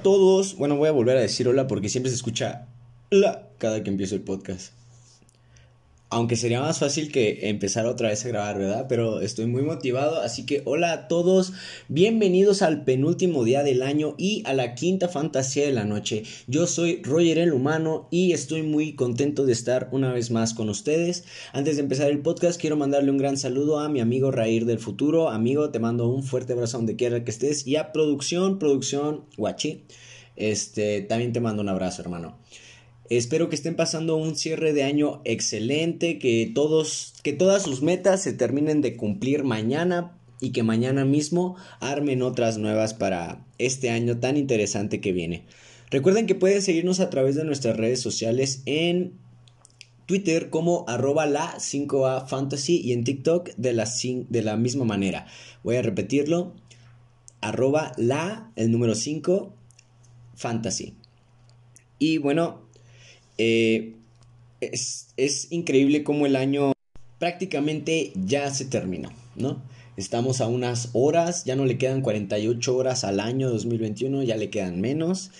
a todos? Bueno, voy a volver a decir hola porque siempre se escucha la cada que empiezo el podcast. Aunque sería más fácil que empezar otra vez a grabar, ¿verdad? Pero estoy muy motivado, así que hola a todos, bienvenidos al penúltimo día del año y a la quinta fantasía de la noche. Yo soy Roger el Humano y estoy muy contento de estar una vez más con ustedes. Antes de empezar el podcast, quiero mandarle un gran saludo a mi amigo Raír del futuro. Amigo, te mando un fuerte abrazo donde quiera que estés y a producción, producción, guachi. Este, también te mando un abrazo, hermano. Espero que estén pasando un cierre de año excelente, que todos, que todas sus metas se terminen de cumplir mañana y que mañana mismo armen otras nuevas para este año tan interesante que viene. Recuerden que pueden seguirnos a través de nuestras redes sociales en Twitter como arroba la 5A Fantasy y en TikTok de la, de la misma manera. Voy a repetirlo. Arroba la, el número 5, Fantasy. Y bueno, eh, es, increíble cómo el año prácticamente ya se terminó, ¿no? Estamos a unas horas, ya no le quedan 48 horas al año 2021, ya le quedan menos.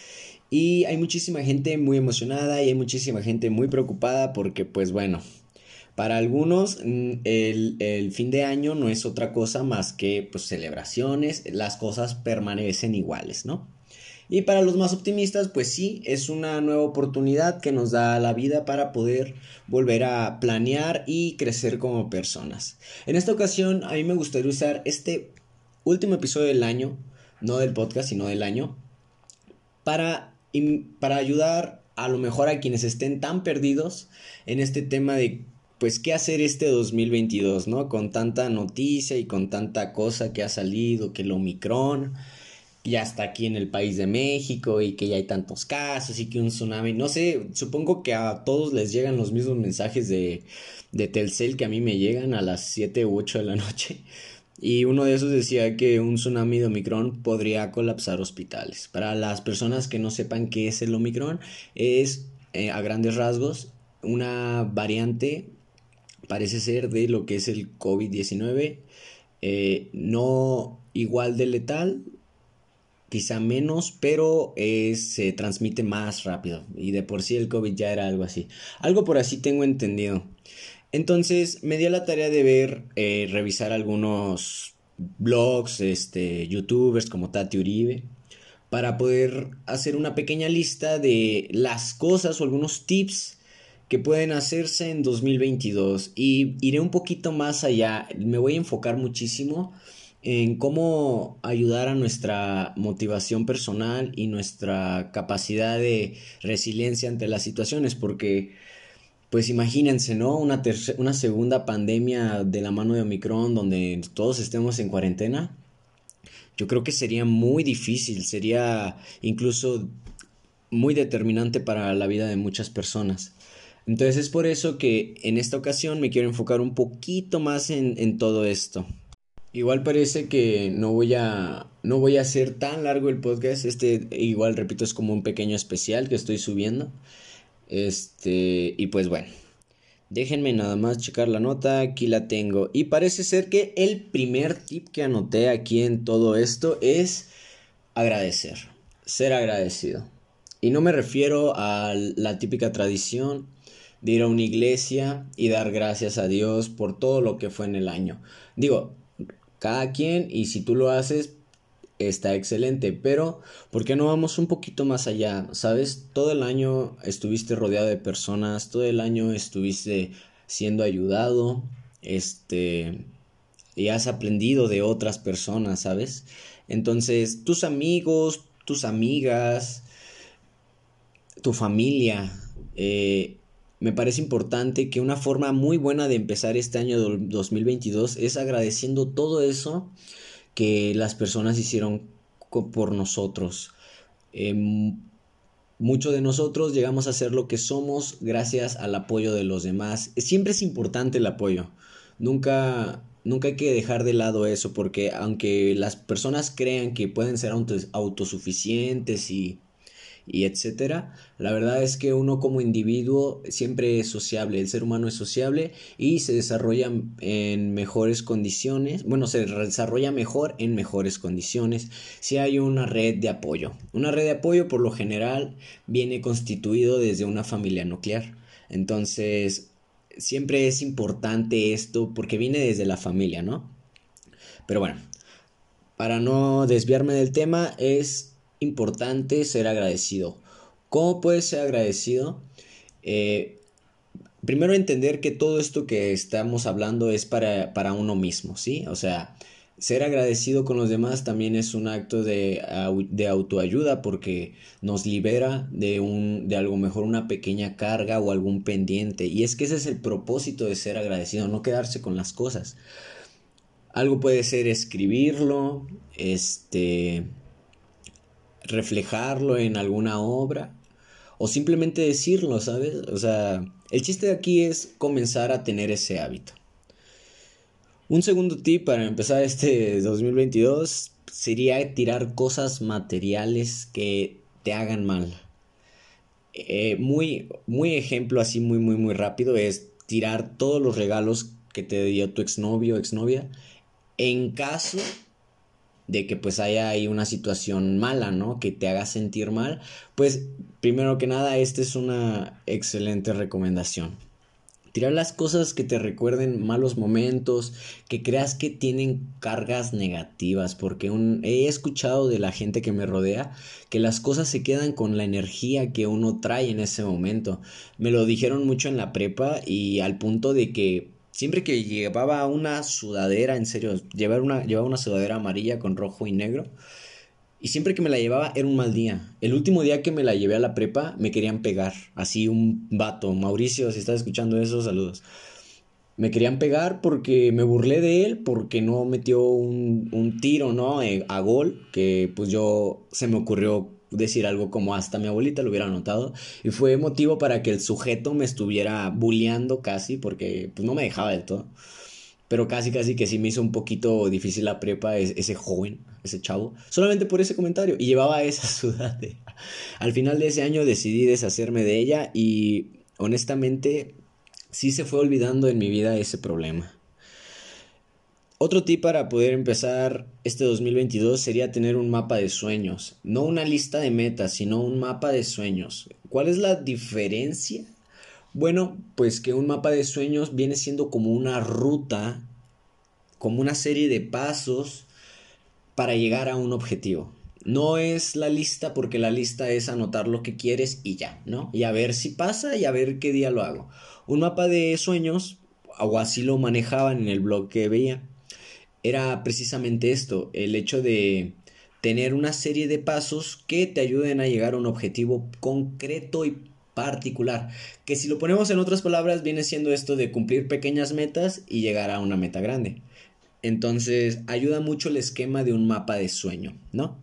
Y hay muchísima gente muy emocionada y hay muchísima gente muy preocupada porque, pues bueno, para algunos mm, el, el, fin de año no es otra cosa más que pues, celebraciones, las cosas permanecen iguales, ¿no? Y para los más optimistas, pues sí, es una nueva oportunidad que nos da la vida para poder volver a planear y crecer como personas. En esta ocasión, a mí me gustaría usar este último episodio del año, no del podcast, sino del año, para, para ayudar a lo mejor a quienes estén tan perdidos en este tema de pues qué hacer este 2022, ¿no? Con tanta noticia y con tanta cosa que ha salido, que el Omicron, ya está aquí en el país de México y que ya hay tantos casos y que un tsunami, no sé, supongo que a todos les llegan los mismos mensajes de, de Telcel que a mí me llegan a las 7 u 8 de la noche. Y uno de esos decía que un tsunami de Omicron podría colapsar hospitales. Para las personas que no sepan qué es el Omicron, es eh, a grandes rasgos una variante, parece ser, de lo que es el COVID-19. Eh, no igual de letal, quizá menos, pero eh, se transmite más rápido. Y de por sí el COVID ya era algo así. Algo por así tengo entendido. Entonces me dio la tarea de ver, eh, revisar algunos blogs, este, youtubers como Tati Uribe, para poder hacer una pequeña lista de las cosas o algunos tips que pueden hacerse en 2022. Y iré un poquito más allá, me voy a enfocar muchísimo en cómo ayudar a nuestra motivación personal y nuestra capacidad de resiliencia ante las situaciones, porque pues imagínense, ¿no? Una, una segunda pandemia de la mano de Omicron donde todos estemos en cuarentena. Yo creo que sería muy difícil, sería incluso muy determinante para la vida de muchas personas. Entonces es por eso que en esta ocasión me quiero enfocar un poquito más en, en todo esto. Igual parece que no voy a no voy a hacer tan largo el podcast. Este igual repito es como un pequeño especial que estoy subiendo. Este, y pues bueno. Déjenme nada más checar la nota, aquí la tengo. Y parece ser que el primer tip que anoté aquí en todo esto es agradecer, ser agradecido. Y no me refiero a la típica tradición de ir a una iglesia y dar gracias a Dios por todo lo que fue en el año. Digo, cada quien y si tú lo haces está excelente, pero ¿por qué no vamos un poquito más allá? ¿Sabes? Todo el año estuviste rodeado de personas, todo el año estuviste siendo ayudado, este, y has aprendido de otras personas, ¿sabes? Entonces, tus amigos, tus amigas, tu familia, eh, me parece importante que una forma muy buena de empezar este año 2022 es agradeciendo todo eso que las personas hicieron por nosotros. Eh, Muchos de nosotros llegamos a ser lo que somos gracias al apoyo de los demás. Siempre es importante el apoyo. Nunca, nunca hay que dejar de lado eso porque aunque las personas crean que pueden ser autosuficientes y y etcétera. La verdad es que uno como individuo siempre es sociable, el ser humano es sociable y se desarrolla en mejores condiciones, bueno, se desarrolla mejor en mejores condiciones si hay una red de apoyo. Una red de apoyo por lo general viene constituido desde una familia nuclear. Entonces, siempre es importante esto porque viene desde la familia, ¿no? Pero bueno, para no desviarme del tema, es importante ser agradecido. ¿Cómo puedes ser agradecido? Eh, primero entender que todo esto que estamos hablando es para, para, uno mismo, ¿sí? O sea, ser agradecido con los demás también es un acto de, de autoayuda porque nos libera de, un, de algo mejor, una pequeña carga o algún pendiente. Y es que ese es el propósito de ser agradecido, no quedarse con las cosas. Algo puede ser escribirlo, este, reflejarlo en alguna obra o simplemente decirlo, ¿sabes? O sea, el chiste de aquí es comenzar a tener ese hábito. Un segundo tip para empezar este 2022 sería tirar cosas materiales que te hagan mal. Eh, muy, muy ejemplo así muy, muy, muy rápido es tirar todos los regalos que te dio tu exnovio o exnovia en caso de que pues haya ahí una situación mala, ¿no? Que te haga sentir mal, pues primero que nada, esta es una excelente recomendación. Tirar las cosas que te recuerden malos momentos, que creas que tienen cargas negativas, porque he escuchado de la gente que me rodea que las cosas se quedan con la energía que uno trae en ese momento. Me lo dijeron mucho en la prepa y al punto de que Siempre que llevaba una sudadera, en serio, llevaba una, llevaba una sudadera amarilla con rojo y negro. Y siempre que me la llevaba era un mal día. El último día que me la llevé a la prepa me querían pegar. Así un vato. Mauricio, si estás escuchando eso, saludos. Me querían pegar porque me burlé de él, porque no metió un, un tiro, ¿no? Eh, a gol, que pues yo se me ocurrió decir algo como hasta mi abuelita lo hubiera notado y fue motivo para que el sujeto me estuviera bulleando casi porque pues no me dejaba del todo. Pero casi casi que sí me hizo un poquito difícil la prepa ese joven ese chavo solamente por ese comentario y llevaba esa sudadera. Al final de ese año decidí deshacerme de ella y honestamente sí se fue olvidando en mi vida ese problema otro tip para poder empezar este 2022 sería tener un mapa de sueños, no una lista de metas, sino un mapa de sueños. ¿Cuál es la diferencia? Bueno, pues que un mapa de sueños viene siendo como una ruta, como una serie de pasos para llegar a un objetivo. No es la lista porque la lista es anotar lo que quieres y ya, ¿no? Y a ver si pasa y a ver qué día lo hago. Un mapa de sueños, o así lo manejaban en el blog que veía, era precisamente esto, el hecho de tener una serie de pasos que te ayuden a llegar a un objetivo concreto y particular, que si lo ponemos en otras palabras viene siendo esto de cumplir pequeñas metas y llegar a una meta grande. Entonces ayuda mucho el esquema de un mapa de sueño, ¿no?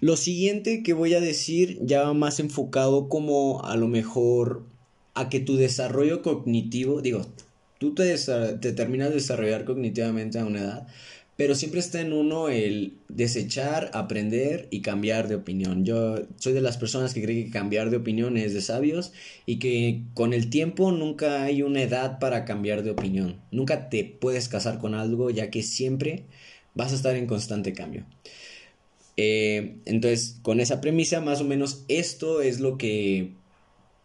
Lo siguiente que voy a decir ya va más enfocado como a lo mejor a que tu desarrollo cognitivo, digo, tú te, terminas de desarrollar cognitivamente a una edad, pero siempre está en uno el desechar, aprender y cambiar de opinión. Yo soy de las personas que creen que cambiar de opinión es de sabios y que con el tiempo nunca hay una edad para cambiar de opinión. Nunca te puedes casar con algo ya que siempre vas a estar en constante cambio. Eh, entonces, con esa premisa, más o menos esto es lo que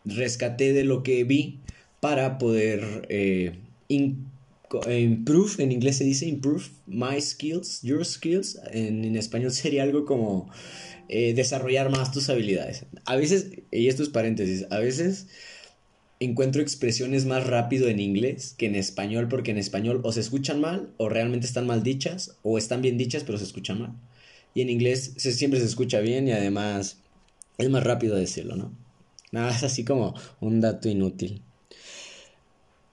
rescaté de lo que vi para poder eh, improve, en inglés se dice improve my skills, your skills, en, español sería algo como eh, desarrollar más tus habilidades. A veces, y esto es paréntesis, a veces encuentro expresiones más rápido en inglés que en español porque en español o se escuchan mal o realmente están mal dichas o están bien dichas pero se escuchan mal. Y en inglés siempre se escucha bien y además es más rápido decirlo, ¿no? Nada, es así como un dato inútil.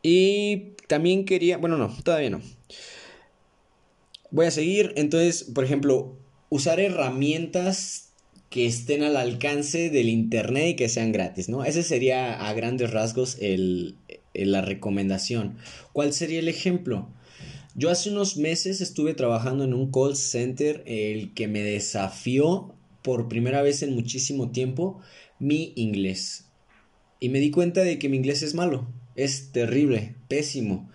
Y también quería, bueno, no, todavía no. Voy a seguir, entonces, por ejemplo, usar herramientas que estén al alcance del internet y que sean gratis, ¿no? Ese sería a grandes rasgos el, la recomendación. ¿Cuál sería el ejemplo? Yo hace unos meses estuve trabajando en un call center el que me desafió por primera vez en muchísimo tiempo mi inglés. Y me di cuenta de que mi inglés es malo, es terrible, pésimo.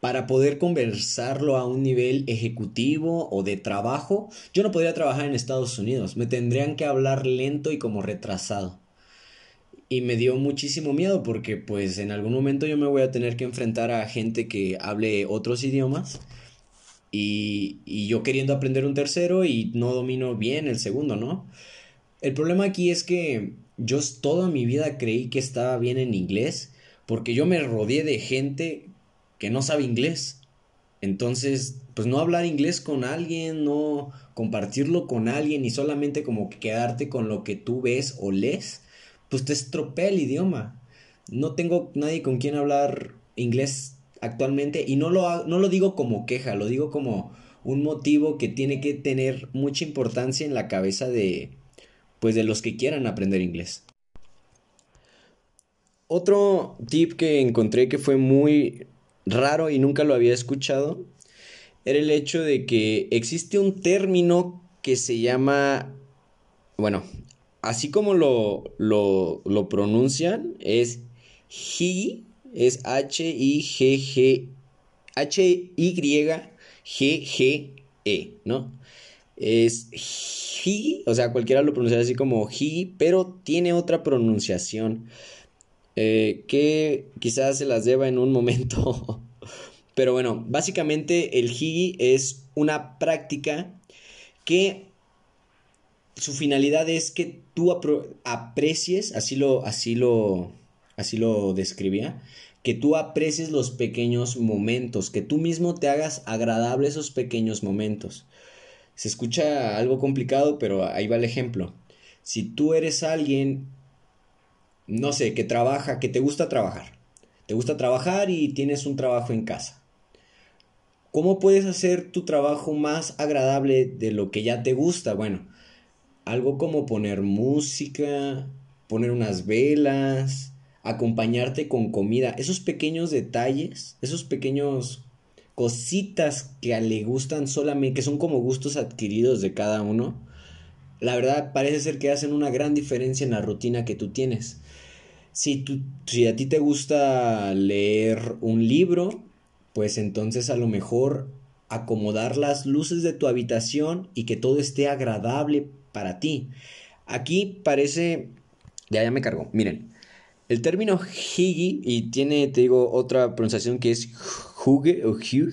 Para poder conversarlo a un nivel ejecutivo o de trabajo, yo no podría trabajar en Estados Unidos, me tendrían que hablar lento y como retrasado. Y me dio muchísimo miedo porque pues en algún momento yo me voy a tener que enfrentar a gente que hable otros idiomas y, y yo queriendo aprender un tercero y no domino bien el segundo, ¿no? El problema aquí es que yo toda mi vida creí que estaba bien en inglés porque yo me rodeé de gente que no sabe inglés. Entonces, pues no hablar inglés con alguien, no compartirlo con alguien y solamente como quedarte con lo que tú ves o lees, pues te estropea el idioma. No tengo nadie con quien hablar inglés actualmente y no lo, no lo digo como queja, lo digo como un motivo que tiene que tener mucha importancia en la cabeza de pues de los que quieran aprender inglés. Otro tip que encontré que fue muy raro y nunca lo había escuchado era el hecho de que existe un término que se llama, bueno, así como lo, lo, lo pronuncian, es Higi, es H-I-G-G, H-Y-G-G-E, ¿no? Es Higi, o sea, cualquiera lo pronuncia así como Higi, pero tiene otra pronunciación eh, que quizás se las deba en un momento. pero bueno, básicamente el Higi es una práctica que su finalidad es que tú aprecies, así lo, así lo, así lo describía, que tú aprecies los pequeños momentos, que tú mismo te hagas agradable esos pequeños momentos. Se escucha algo complicado, pero ahí va el ejemplo. Si tú eres alguien, no sé, que trabaja, que te gusta trabajar, te gusta trabajar y tienes un trabajo en casa. ¿Cómo puedes hacer tu trabajo más agradable de lo que ya te gusta? Bueno, algo como poner música, poner unas velas, acompañarte con comida, esos pequeños detalles, esos pequeños cositas que le gustan solamente, que son como gustos adquiridos de cada uno, la verdad parece ser que hacen una gran diferencia en la rutina que tú tienes. Si, tú, si a ti te gusta leer un libro, pues entonces a lo mejor acomodar las luces de tu habitación y que todo esté agradable para ti. Aquí parece... Ya, ya me cargó. Miren, el término higi, y tiene, te digo, otra pronunciación que es huge o hug,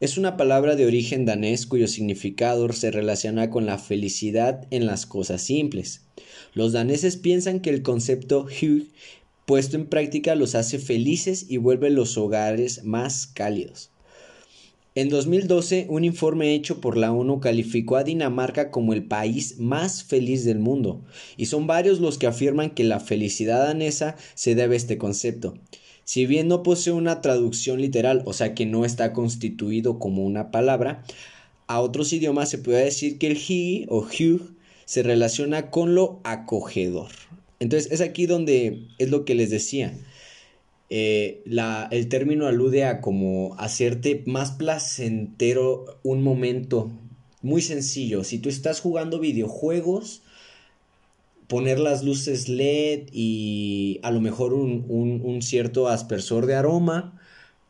es una palabra de origen danés cuyo significado se relaciona con la felicidad en las cosas simples. Los daneses piensan que el concepto hug puesto en práctica los hace felices y vuelve los hogares más cálidos. En 2012, un informe hecho por la ONU calificó a Dinamarca como el país más feliz del mundo, y son varios los que afirman que la felicidad danesa se debe a este concepto. Si bien no posee una traducción literal, o sea que no está constituido como una palabra, a otros idiomas se puede decir que el hi o hug se relaciona con lo acogedor. Entonces es aquí donde es lo que les decía. Eh, el término alude a como hacerte más placentero un momento muy sencillo. Si tú estás jugando videojuegos, poner las luces LED y a lo mejor un, cierto aspersor de aroma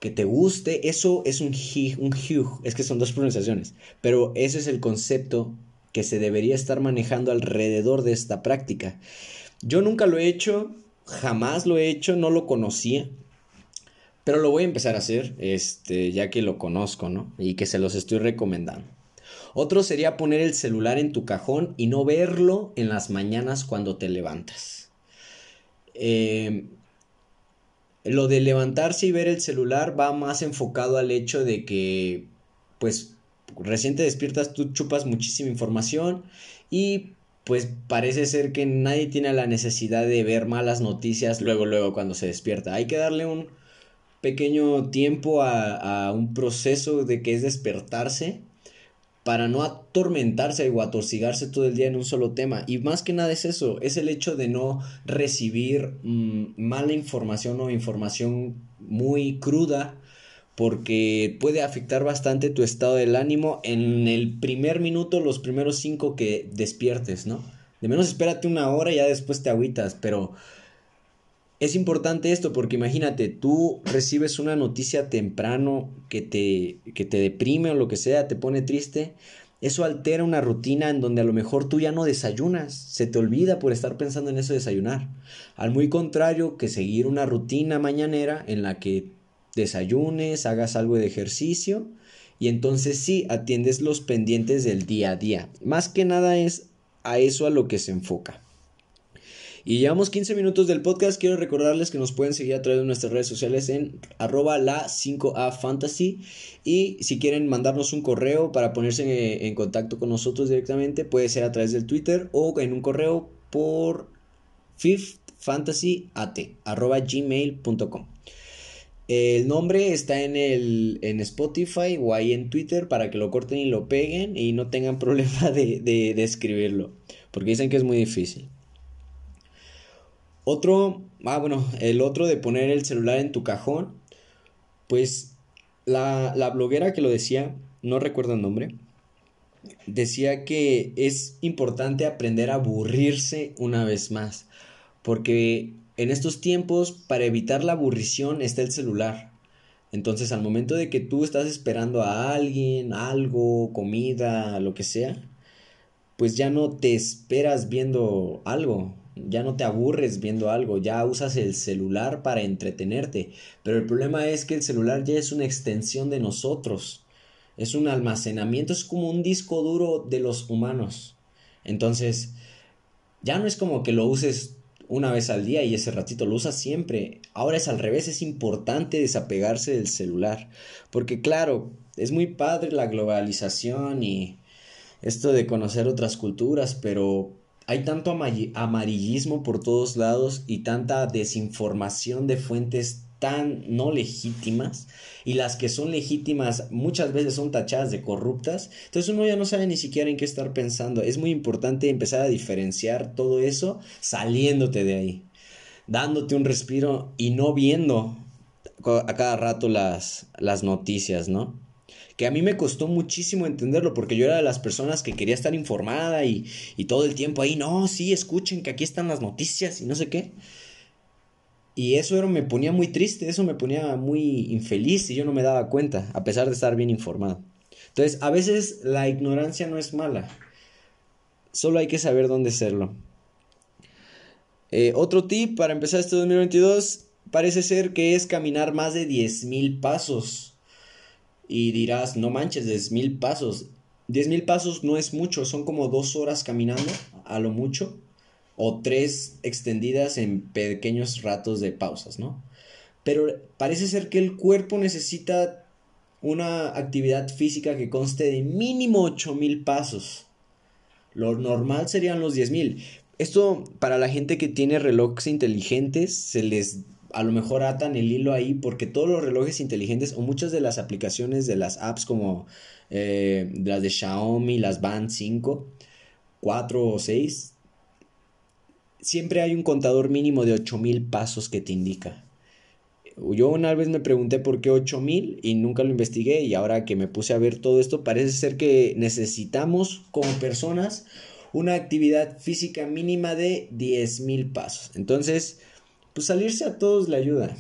que te guste, eso es un un hue, es que son dos pronunciaciones, pero ese es el concepto que se debería estar manejando alrededor de esta práctica. Yo nunca lo he hecho, jamás lo he hecho, no lo conocía. Pero lo voy a empezar a hacer, este, ya que lo conozco, ¿no? Y que se los estoy recomendando. Otro sería poner el celular en tu cajón y no verlo en las mañanas cuando te levantas. Eh, lo de levantarse y ver el celular va más enfocado al hecho de que, pues, recién te despiertas, tú chupas muchísima información y pues parece ser que nadie tiene la necesidad de ver malas noticias luego, luego cuando se despierta. Hay que darle un pequeño tiempo a, un proceso de que es despertarse para no atormentarse o atorcigarse todo el día en un solo tema. Y más que nada es eso, es el hecho de no recibir mm, mala información o información muy cruda porque puede afectar bastante tu estado del ánimo en el primer minuto, los primeros cinco que despiertes, ¿no? De menos espérate una hora y ya después te agüitas, pero es importante esto porque imagínate, tú recibes una noticia temprano que te, que te deprime o lo que sea, te pone triste, eso altera una rutina en donde a lo mejor tú ya no desayunas, se te olvida por estar pensando en eso de desayunar. Al muy contrario que seguir una rutina mañanera en la que desayunes, hagas algo de ejercicio y entonces sí atiendes los pendientes del día a día. Más que nada es a eso a lo que se enfoca. Y llevamos 15 minutos del podcast. Quiero recordarles que nos pueden seguir a través de nuestras redes sociales en arroba la 5A Fantasy. Y si quieren mandarnos un correo para ponerse en, contacto con nosotros directamente, puede ser a través del Twitter o en un correo por fifthfantasyat gmail.com. El nombre está en, el, en Spotify o ahí en Twitter para que lo corten y lo peguen y no tengan problema de, de escribirlo. Porque dicen que es muy difícil. Otro, ah, bueno, el otro de poner el celular en tu cajón, pues la, la bloguera que lo decía, no recuerdo el nombre, decía que es importante aprender a aburrirse una vez más, porque en estos tiempos, para evitar la aburrición, está el celular. Entonces, al momento de que tú estás esperando a alguien, algo, comida, lo que sea, pues ya no te esperas viendo algo, ya no te aburres viendo algo, ya usas el celular para entretenerte. Pero el problema es que el celular ya es una extensión de nosotros. Es un almacenamiento, es como un disco duro de los humanos. Entonces, ya no es como que lo uses una vez al día y ese ratito lo usas siempre. Ahora es al revés, es importante desapegarse del celular. Porque claro, es muy padre la globalización y esto de conocer otras culturas, pero hay tanto amarillismo por todos lados y tanta desinformación de fuentes no legítimas y las que son legítimas muchas veces son tachadas de corruptas, entonces uno ya no sabe ni siquiera en qué estar pensando. Es muy importante empezar a diferenciar todo eso saliéndote de ahí, dándote un respiro y no viendo a cada rato las, las noticias, ¿no? que a mí me costó muchísimo entenderlo porque yo era de las personas que quería estar informada y, y todo el tiempo ahí, no, sí, escuchen que aquí están las noticias y no sé qué. Y eso era, me ponía muy triste, eso me ponía muy infeliz y yo no me daba cuenta, a pesar de estar bien informado. Entonces, a veces la ignorancia no es mala, solo hay que saber dónde serlo. Eh, otro tip para empezar este 2022 parece ser que es caminar más de 10.000 pasos y dirás, no manches, 10 mil pasos. 10 mil pasos no es mucho, son como dos horas caminando, a lo mucho, o tres extendidas en pequeños ratos de pausas, ¿no? Pero parece ser que el cuerpo necesita una actividad física que conste de mínimo 8 mil pasos. Lo normal serían los 10 mil. Esto para la gente que tiene relojes inteligentes se les a lo mejor atan el hilo ahí porque todos los relojes inteligentes o muchas de las aplicaciones de las apps como eh, las de Xiaomi, las Band 5, 4 o 6, siempre hay un contador mínimo de 8000 pasos que te indica. Yo una vez me pregunté por qué 8000 y nunca lo investigué y ahora que me puse a ver todo esto parece ser que necesitamos como personas una actividad física mínima de 10.000 pasos. Entonces, pues salirse a todos le ayuda.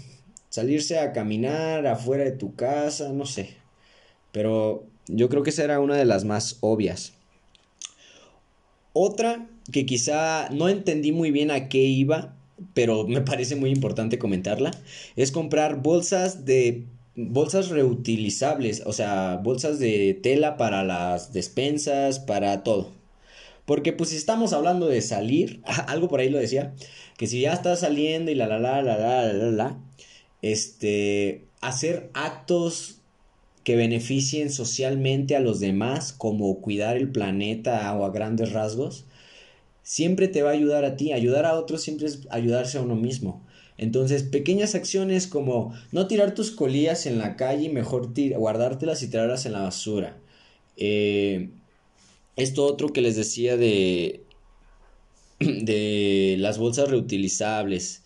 Salirse a caminar afuera de tu casa, no sé. Pero yo creo que esa era una de las más obvias. Otra que quizá no entendí muy bien a qué iba, pero me parece muy importante comentarla, es comprar bolsas de bolsas reutilizables, o sea, bolsas de tela para las despensas, para todo. Porque pues si estamos hablando de salir, algo por ahí lo decía, que si ya estás saliendo y la la la la la la la, este, hacer actos que beneficien socialmente a los demás, como cuidar el planeta o a grandes rasgos, siempre te va a ayudar a ti. Ayudar a otros siempre es ayudarse a uno mismo. Entonces, pequeñas acciones como no tirar tus colillas en la calle, mejor guardártelas y tirarlas en la basura. Eh, esto otro que les decía de, de las bolsas reutilizables.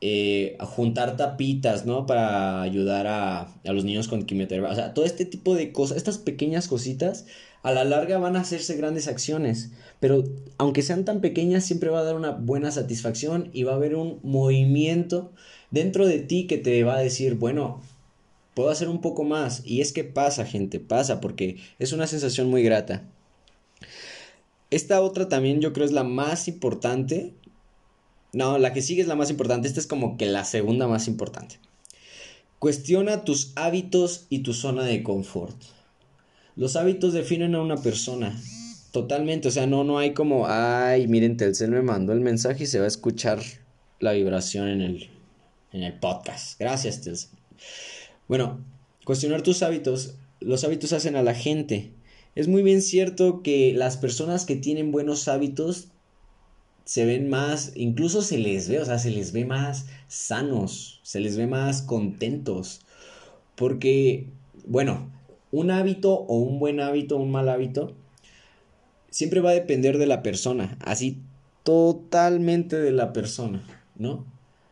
eh, juntar tapitas, ¿no? Para ayudar a, a los niños con quimioterapia. O sea, todo este tipo de cosas, estas pequeñas cositas, a la larga van a hacerse grandes acciones. Pero aunque sean tan pequeñas, siempre va a dar una buena satisfacción y va a haber un movimiento dentro de ti que te va a decir, bueno, puedo hacer un poco más. Y es que pasa, gente, pasa, porque es una sensación muy grata. Esta otra también yo creo es la más importante no, la que sigue es la más importante. Esta es como que la segunda más importante. Cuestiona tus hábitos y tu zona de confort. Los hábitos definen a una persona. Totalmente. O sea, no, no hay como, ay, miren, Telcel me mandó el mensaje y se va a escuchar la vibración en el, en el podcast. Gracias, Telcel. Bueno, cuestionar tus hábitos. Los hábitos hacen a la gente. Es muy bien cierto que las personas que tienen buenos hábitos se ven más, incluso se les ve, o sea, se les ve más sanos, se les ve más contentos. Porque, bueno, un hábito o un buen hábito, un mal hábito, siempre va a depender de la persona, así totalmente de la persona, ¿no?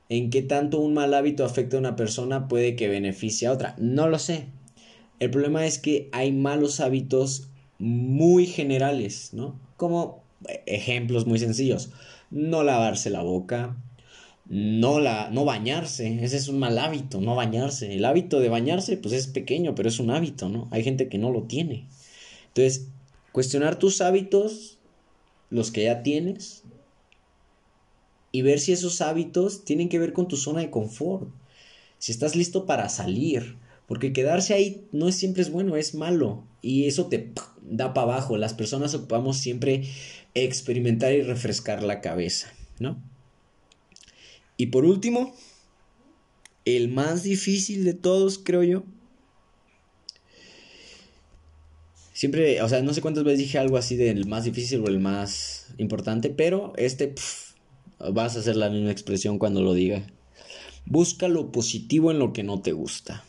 En qué tanto un mal hábito afecta a una persona puede que beneficie a otra, no lo sé. El problema es que hay malos hábitos muy generales, ¿no? Como ejemplos muy sencillos. No lavarse la boca, no, la, no bañarse, ese es un mal hábito, no bañarse. El hábito de bañarse pues es pequeño, pero es un hábito, ¿no? Hay gente que no lo tiene. Entonces, cuestionar tus hábitos, los que ya tienes, y ver si esos hábitos tienen que ver con tu zona de confort. Si estás listo para salir, porque quedarse ahí no siempre es bueno, es malo. Y eso te da para abajo. Las personas ocupamos siempre experimentar y refrescar la cabeza, ¿no? Y por último, el más difícil de todos, creo yo. Siempre, o sea, no sé cuántas veces dije algo así del más difícil o el más importante, pero este vas a hacer la misma expresión cuando lo diga. Busca lo positivo en lo que no te gusta.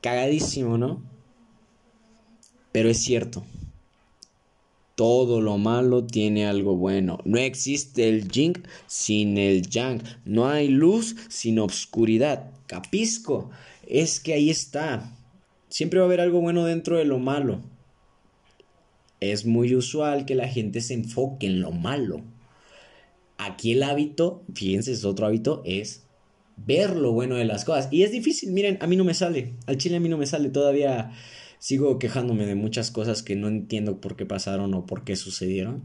Cagadísimo, ¿no? Pero es cierto. Todo lo malo tiene algo bueno. No existe el yin sin el yang. No hay luz sin obscuridad. Capisco. Es que ahí está. Siempre va a haber algo bueno dentro de lo malo. Es muy usual que la gente se enfoque en lo malo. Aquí el hábito, fíjense, es otro hábito, es ver lo bueno de las cosas. Y es difícil, miren, a mí no me sale. Al chile a mí no me sale todavía sigo quejándome de muchas cosas que no entiendo por qué pasaron o por qué sucedieron.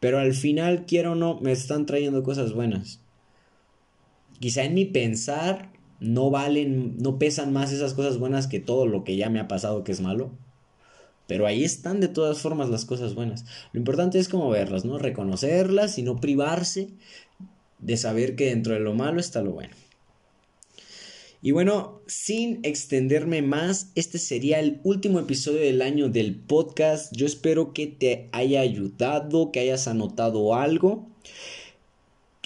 Pero al final, quiero o no, me están trayendo cosas buenas. Quizá en mi pensar no valen, no pesan más esas cosas buenas que todo lo que ya me ha pasado que es malo. Pero ahí están de todas formas las cosas buenas. Lo importante es como verlas, ¿no? Reconocerlas y no privarse de saber que dentro de lo malo está lo bueno. Y bueno, sin extenderme más, este sería el último episodio del año del podcast. Yo espero que te haya ayudado, que hayas anotado algo.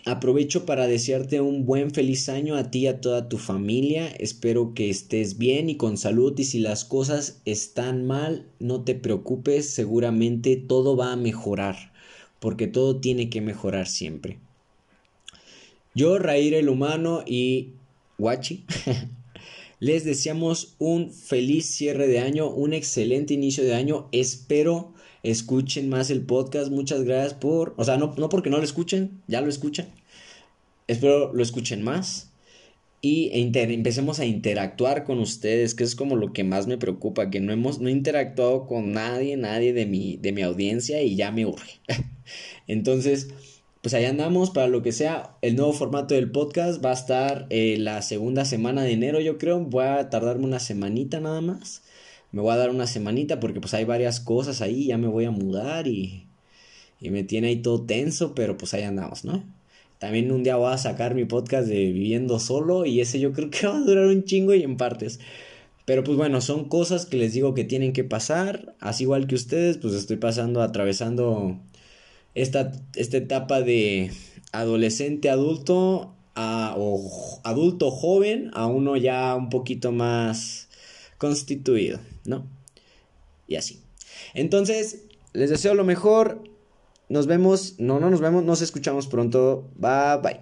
Aprovecho para desearte un buen feliz año a ti y a toda tu familia. Espero que estés bien y con salud y si las cosas están mal, no te preocupes, seguramente todo va a mejorar, porque todo tiene que mejorar siempre. Yo, Raír el Humano y Guachi. Les deseamos un feliz cierre de año, un excelente inicio de año. Espero escuchen más el podcast. Muchas gracias por, o sea, no, no porque no lo escuchen, ya lo escuchan. Espero lo escuchen más y empecemos a interactuar con ustedes, que es como lo que más me preocupa, que no hemos no interactuado con nadie, nadie de mi de mi audiencia y ya me urge. Entonces, pues ahí andamos para lo que sea. El nuevo formato del podcast va a estar eh, la segunda semana de enero, yo creo. Voy a tardarme una semanita nada más. Me voy a dar una semanita porque pues hay varias cosas ahí. Ya me voy a mudar y, y me tiene ahí todo tenso, pero pues ahí andamos, ¿no? También un día voy a sacar mi podcast de viviendo solo y ese yo creo que va a durar un chingo y en partes. Pero pues bueno, son cosas que les digo que tienen que pasar. Así igual que ustedes, pues estoy pasando, atravesando esta, esta etapa de adolescente adulto a, o adulto joven a uno ya un poquito más constituido, ¿no? Y así. Entonces, les deseo lo mejor. Nos vemos, no, no nos vemos, nos escuchamos pronto. Bye bye.